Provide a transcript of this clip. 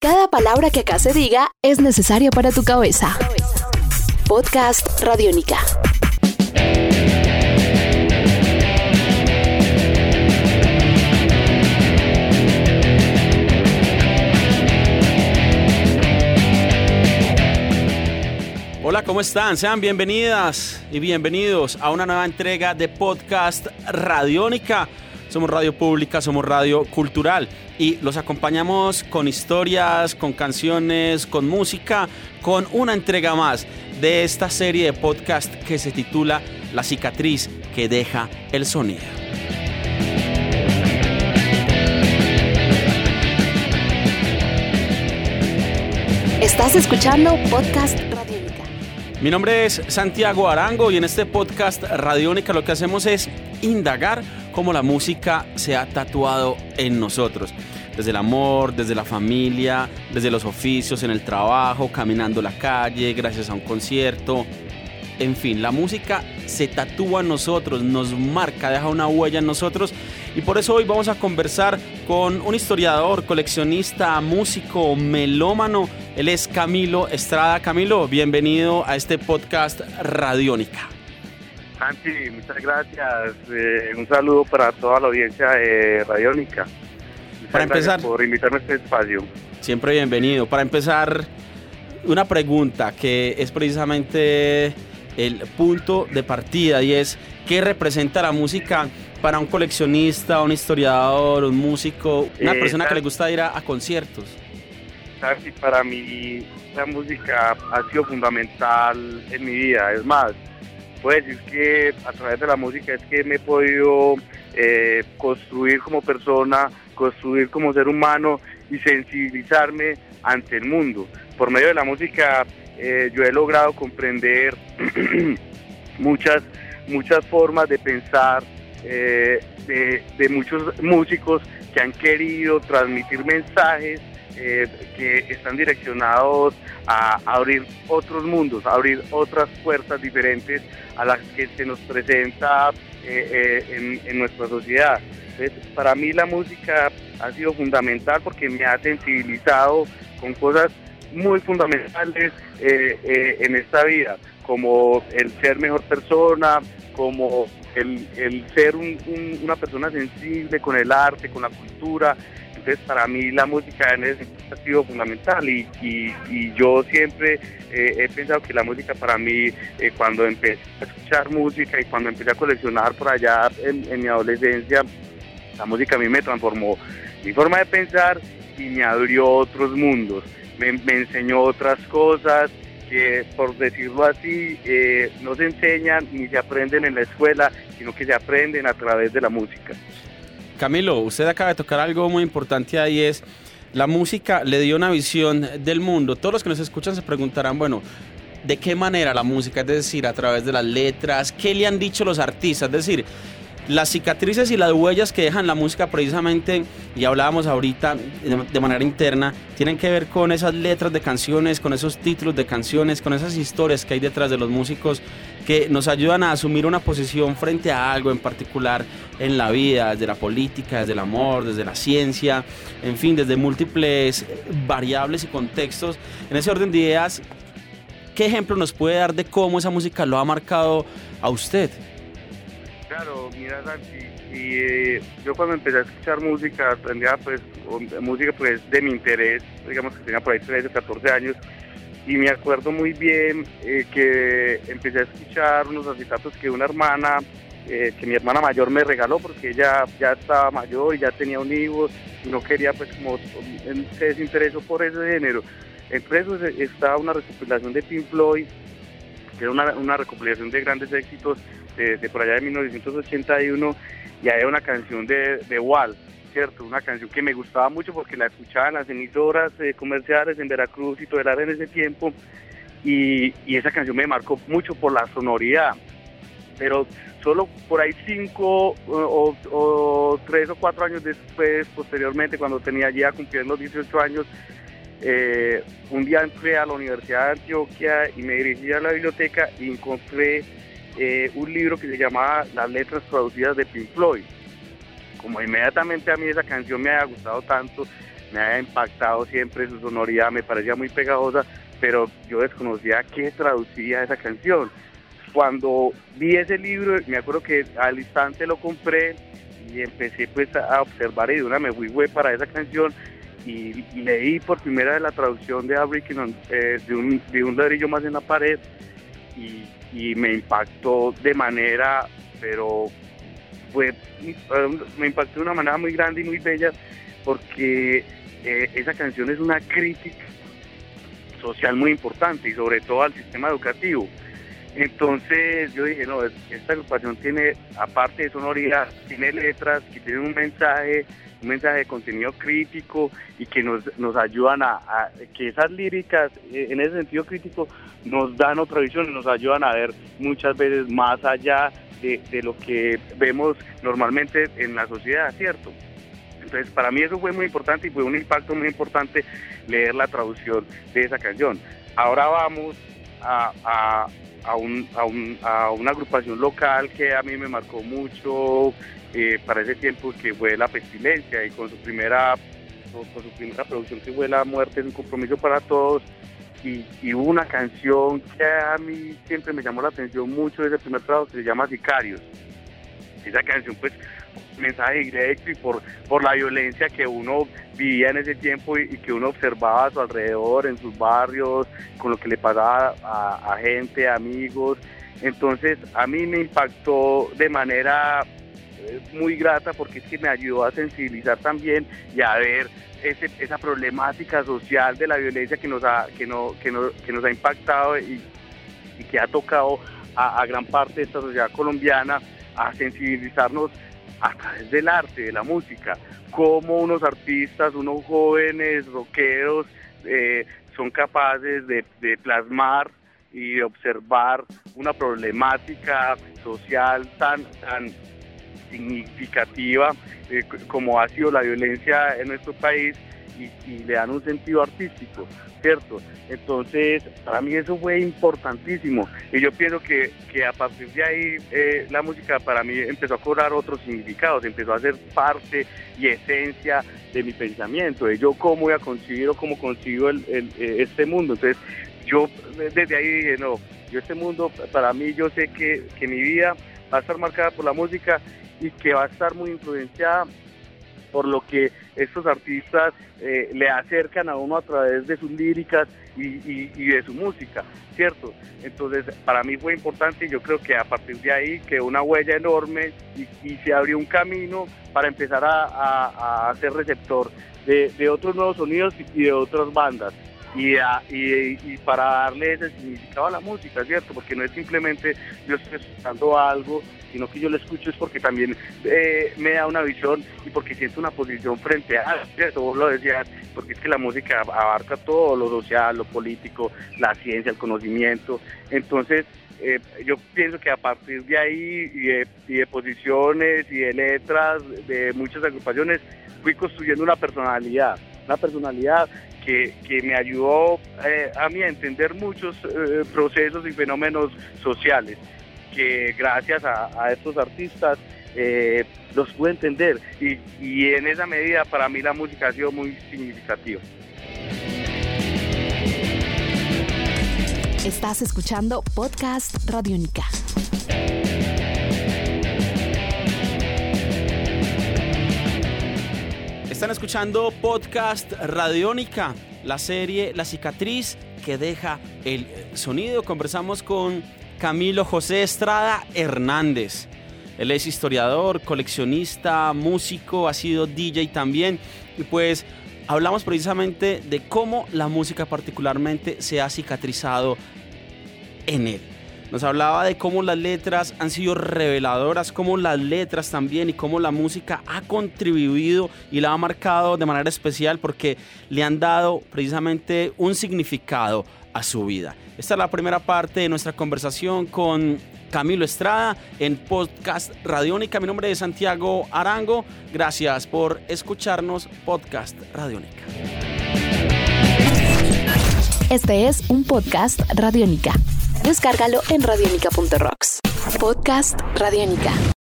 Cada palabra que acá se diga es necesaria para tu cabeza. Podcast Radiónica. Hola, ¿cómo están? Sean bienvenidas y bienvenidos a una nueva entrega de Podcast Radiónica. Somos radio pública, somos radio cultural y los acompañamos con historias, con canciones, con música, con una entrega más de esta serie de podcast que se titula La cicatriz que deja el sonido. Estás escuchando Podcast Radiónica. Mi nombre es Santiago Arango y en este podcast Radiónica lo que hacemos es indagar cómo la música se ha tatuado en nosotros. Desde el amor, desde la familia, desde los oficios, en el trabajo, caminando la calle, gracias a un concierto. En fin, la música se tatúa en nosotros, nos marca, deja una huella en nosotros. Y por eso hoy vamos a conversar con un historiador, coleccionista, músico, melómano. Él es Camilo Estrada. Camilo, bienvenido a este podcast Radiónica. Santi, muchas gracias. Eh, un saludo para toda la audiencia de Radiónica. Muchas Para empezar. por invitarme a este espacio. Siempre bienvenido. Para empezar, una pregunta que es precisamente el punto de partida y es ¿qué representa la música para un coleccionista, un historiador, un músico, una Eh, persona que le gusta ir a, a conciertos? Santi, para mí la música ha sido fundamental en mi vida. Es más, puedo decir que a través de la música es que me he podido eh, construir como persona, construir como ser humano y sensibilizarme ante el mundo. Por medio de la música eh, yo he logrado comprender muchas, muchas formas de pensar eh, de, de muchos músicos que han querido transmitir mensajes eh, que están direccionados a abrir otros mundos, a abrir otras puertas diferentes a las que se nos presenta eh, eh, en, nuestra sociedad. Para mí la música ha sido fundamental porque me ha sensibilizado con cosas muy fundamentales en esta vida, como el ser mejor persona, como el, el ser un- un- una persona sensible con el arte, con la cultura. Entonces, para mí la música en ese ha sido fundamental y, yo siempre eh, he pensado que la música para mí, eh, cuando empecé a escuchar música y cuando empecé a coleccionar por allá en, mi adolescencia, la música a mí me transformó mi forma de pensar y me abrió otros mundos, me, me enseñó otras cosas que, por decirlo así, eh, no se enseñan ni se aprenden en la escuela, sino que se aprenden a través de la música. Camilo, usted acaba de tocar algo muy importante ahí es la música le dio una visión del mundo. Todos los que nos escuchan se preguntarán, bueno, ¿de qué manera la música? Es decir, a través de las letras, ¿qué le han dicho los artistas? Es decir, las cicatrices y las huellas que dejan la música precisamente, y hablábamos ahorita de, manera interna, tienen que ver con esas letras de canciones, con esos títulos de canciones, con esas historias que hay detrás de los músicos que nos ayudan a asumir una posición frente a algo en particular en la vida, desde la política, desde el amor, desde la ciencia, en fin, desde múltiples variables y contextos. En ese orden de ideas, ¿qué ejemplo nos puede dar de cómo esa música lo ha marcado a usted? Claro, mira Santi, eh, yo cuando empecé a escuchar música, aprendía pues o- música pues de mi interés, digamos que tenía por ahí 13, 14 años, y me acuerdo muy bien eh, que empecé a escuchar unos acetatos que una hermana, eh, que mi hermana mayor me regaló porque ella ya estaba mayor y ya tenía un hijo y no quería pues como se desinteresó por ese género. Entre eso se- estaba una recopilación de Pink Floyd, que era una, recopilación de grandes éxitos de, de por allá de 1981 y había una canción de, de Wall, ¿cierto? Una canción que me gustaba mucho porque la escuchaba en las emisoras eh, comerciales en Veracruz y Todelar en ese tiempo y, esa canción me marcó mucho por la sonoridad, pero solo por ahí cinco o tres o cuatro años después, posteriormente, cuando tenía ya cumpliendo los 18 años, eh, un día entré a la Universidad de Antioquia y me dirigí a la biblioteca y encontré eh, un libro que se llamaba Las letras traducidas de Pink Floyd. Como inmediatamente a mí esa canción me había gustado tanto, me había impactado siempre su sonoridad, me parecía muy pegajosa, pero yo desconocía qué traducía esa canción. Cuando vi ese libro, me acuerdo que al instante lo compré y empecé pues a observar y de una me fui para esa canción y leí por primera vez la traducción de Abrikin eh, de, un, de un ladrillo más en la pared y, me impactó de manera, pero fue, me impactó de una manera muy grande y muy bella porque eh, esa canción es una crítica social muy importante y sobre todo al sistema educativo. Entonces yo dije, no, esta agrupación tiene, aparte de sonoridad, tiene letras que tienen un mensaje, un mensaje de contenido crítico y que nos, nos ayudan a, que esas líricas, eh, en ese sentido crítico, nos dan otra visión nos ayudan a ver muchas veces más allá de, lo que vemos normalmente en la sociedad, ¿cierto? Entonces, para mí eso fue muy importante y fue un impacto muy importante leer la traducción de esa canción. Ahora vamos a, a, a, un, a, una agrupación local que a mí me marcó mucho eh, para ese tiempo, que fue La Pestilencia, y con su primera con su primera producción que fue La Muerte es un compromiso para todos, y, y, una canción que a mí siempre me llamó la atención mucho desde el primer trabajo que se llama Sicarios. Esa canción pues mensaje directo y por, por la violencia que uno vivía en ese tiempo y, que uno observaba a su alrededor, en sus barrios, con lo que le pasaba a, gente, amigos. Entonces a mí me impactó de manera eh, muy grata porque es que me ayudó a sensibilizar también y a ver esa problemática social de la violencia que nos ha, que no, que que nos ha impactado y, que ha tocado a, gran parte de esta sociedad colombiana, a sensibilizarnos a través del arte, de la música, cómo unos artistas, unos jóvenes rockeros eh, son capaces de, plasmar y observar una problemática social tan significativa eh, como ha sido la violencia en nuestro país y, le dan un sentido artístico, ¿cierto? Entonces, para mí eso fue importantísimo y yo pienso que, a partir de ahí eh, la música para mí empezó a cobrar otros significados, empezó a ser parte y esencia de mi pensamiento, de yo cómo voy a concebir o cómo concibo eh, este mundo. Entonces, yo desde ahí dije, no, yo este mundo, para mí yo sé que, que mi vida va a estar marcada por la música y que va a estar muy influenciada por lo que estos artistas eh, le acercan a uno a través de sus líricas y, de su música, ¿cierto? Entonces, para mí fue importante y yo creo que a partir de ahí quedó una huella enorme y, se abrió un camino para empezar a, ser receptor de, de, otros nuevos sonidos y de otras bandas. Y, y, para darle ese significado a la música, ¿cierto? Porque no es simplemente yo estoy escuchando algo sino que yo lo escucho es porque también eh, me da una visión y porque siento una posición frente a, eso vos lo decías, porque es que la música abarca todo, lo social, lo político, la ciencia, el conocimiento, entonces eh, yo pienso que a partir de ahí y de, posiciones y de letras de muchas agrupaciones fui construyendo una personalidad, una personalidad que, me ayudó eh, a mí a entender muchos procesos y fenómenos sociales que gracias a, estos artistas eh, los pude entender y, y en esa medida para mí la música ha sido muy significativa. Estás escuchando Podcast Radiónica. Están escuchando Podcast Radiónica, la serie La cicatriz que deja el sonido. Conversamos con Camilo José Estrada Hernández. Él es historiador, coleccionista, músico, ha sido DJ también. Y pues hablamos precisamente de cómo la música particularmente se ha cicatrizado en él. Nos hablaba de cómo las letras han sido reveladoras, cómo las letras también y cómo la música ha contribuido y la ha marcado de manera especial porque le han dado precisamente un significado a su vida. Esta es la primera parte de nuestra conversación con Camilo Estrada en Podcast Radiónica. Mi nombre es Santiago Arango. Gracias por escucharnos Podcast Radiónica. Este es un podcast Radiónica. Descárgalo en radiónica.rocks. Podcast Radiónica.